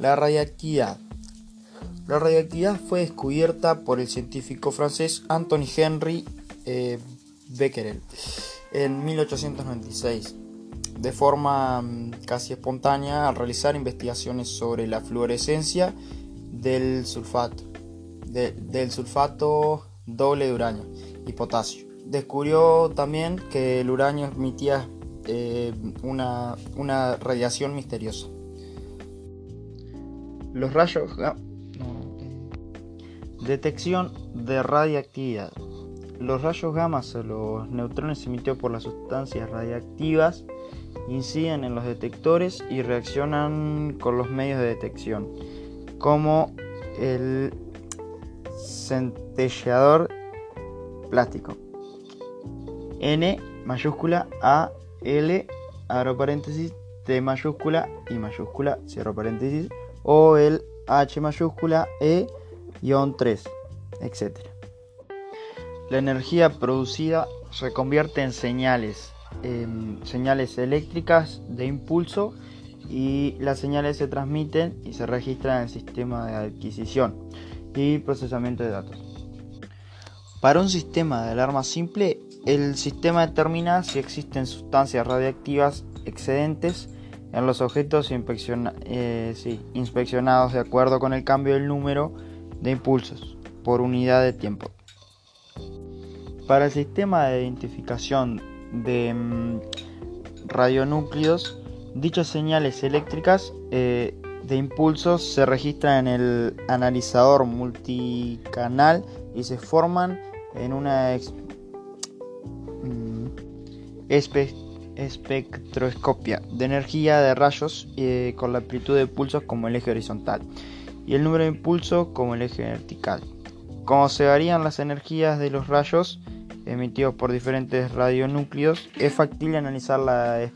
La radiactividad. La radioactividad fue descubierta por el científico francés Anthony Henry eh, Becquerel en 1896 de forma mm, casi espontánea al realizar investigaciones sobre la fluorescencia del sulfato, del sulfato doble de uranio y potasio. Descubrió también que el uranio emitía eh, una, una, radiación misteriosa. Los rayos... Detección de radiactividad. Los rayos gamma o los neutrones emitidos por las sustancias radiactivas inciden en los detectores y reaccionan con los medios de detección, como el centelleador plástico. N mayúscula A L abro paréntesis T mayúscula y mayúscula cierro paréntesis o el H mayúscula E 3 etc. La energía producida se convierte en señales señales eléctricas de impulso y las señales se transmiten y se registran en el sistema de adquisición y procesamiento de datos. Para un sistema de alarma simple, el sistema determina si existen sustancias radiactivas excedentes en los objetos eh, inspeccionados de acuerdo con el cambio del número de impulsos por unidad de tiempo. Para el sistema de identificación de mm, radionúcleos, dichas señales eléctricas eh, de impulsos se registran en el analizador multicanal y se forman en una mm, espectroscopia de energía de rayos eh, con la amplitud de pulsos como el eje horizontal y el número de impulsos como el eje vertical. Como se varían las energías de los rayos, emitidos por diferentes radionúcleos, es factible analizar la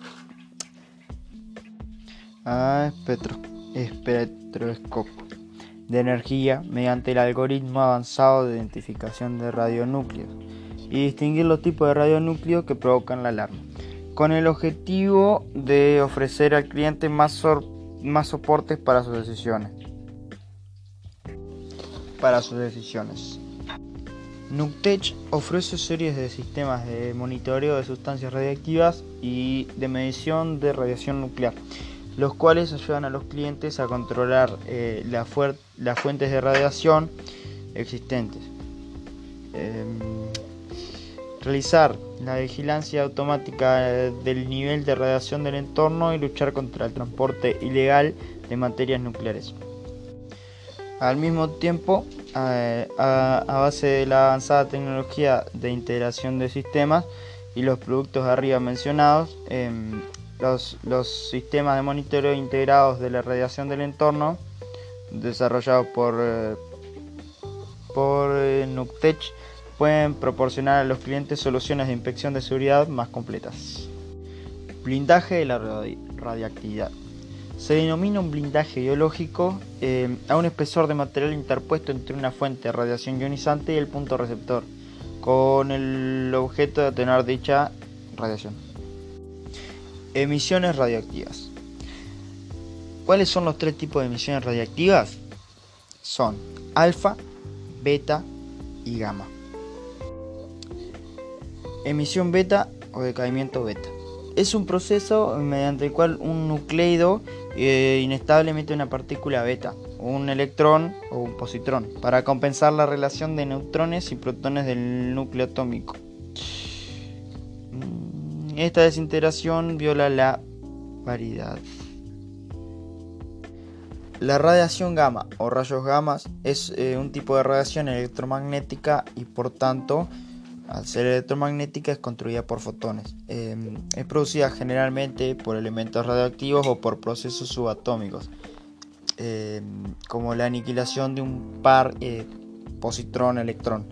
espectroscopio de energía mediante el algoritmo avanzado de identificación de radionúcleos y distinguir los tipos de radionúcleos que provocan la alarma, con el objetivo de ofrecer al cliente más, más soportes para sus decisiones. Para sus decisiones. Nuctech ofrece series de sistemas de monitoreo de sustancias radiactivas y de medición de radiación nuclear, los cuales ayudan a los clientes a controlar eh, las fuentes de radiación existentes. Em, realizar la vigilancia automática del nivel de radiación del entorno y luchar contra el transporte ilegal de materias nucleares. Al mismo tiempo, a, base de la avanzada tecnología de integración de sistemas y los productos arriba mencionados, em, los, sistemas de monitoreo integrados de la radiación del entorno, desarrollados por, eh, por eh, Nuctech, pueden proporcionar a los clientes soluciones de inspección de seguridad más completas. Blindaje de la radiactividad. Se denomina un blindaje biológico eh, a un espesor de material interpuesto entre una fuente de radiación ionizante y el punto receptor, con el objeto de atenuar dicha radiación. Emisiones radioactivas. ¿Cuáles son los tres tipos de emisiones radioactivas? Son alfa, beta y gamma. Emisión beta o decaimiento beta. Es un proceso mediante el cual un nucleido eh, inestable emite una partícula beta, un electrón o un positrón, para compensar la relación de neutrones y protones del núcleo atómico. Mm, esta desintegración viola la paridad. La radiación gamma o rayos gamma es eh, un tipo de radiación electromagnética y por tanto al ser electromagnética es construida por fotones. Em, es producida generalmente por elementos radioactivos o por procesos subatómicos, em, como la aniquilación de un par eh, positrón-electrón.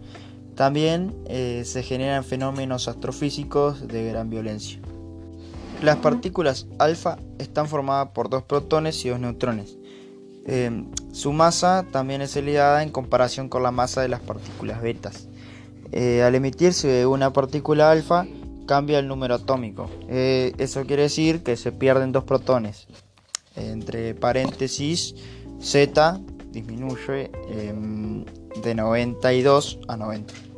También eh, se generan fenómenos astrofísicos de gran violencia. Las partículas alfa están formadas por dos protones y dos neutrones. Em, su masa también es elevada en comparación con la masa de las partículas betas. Eh, al emitirse una partícula alfa, cambia el número atómico. Eh, eso quiere decir que se pierden dos protones. Entre paréntesis, Z disminuye em, de 92 a 90.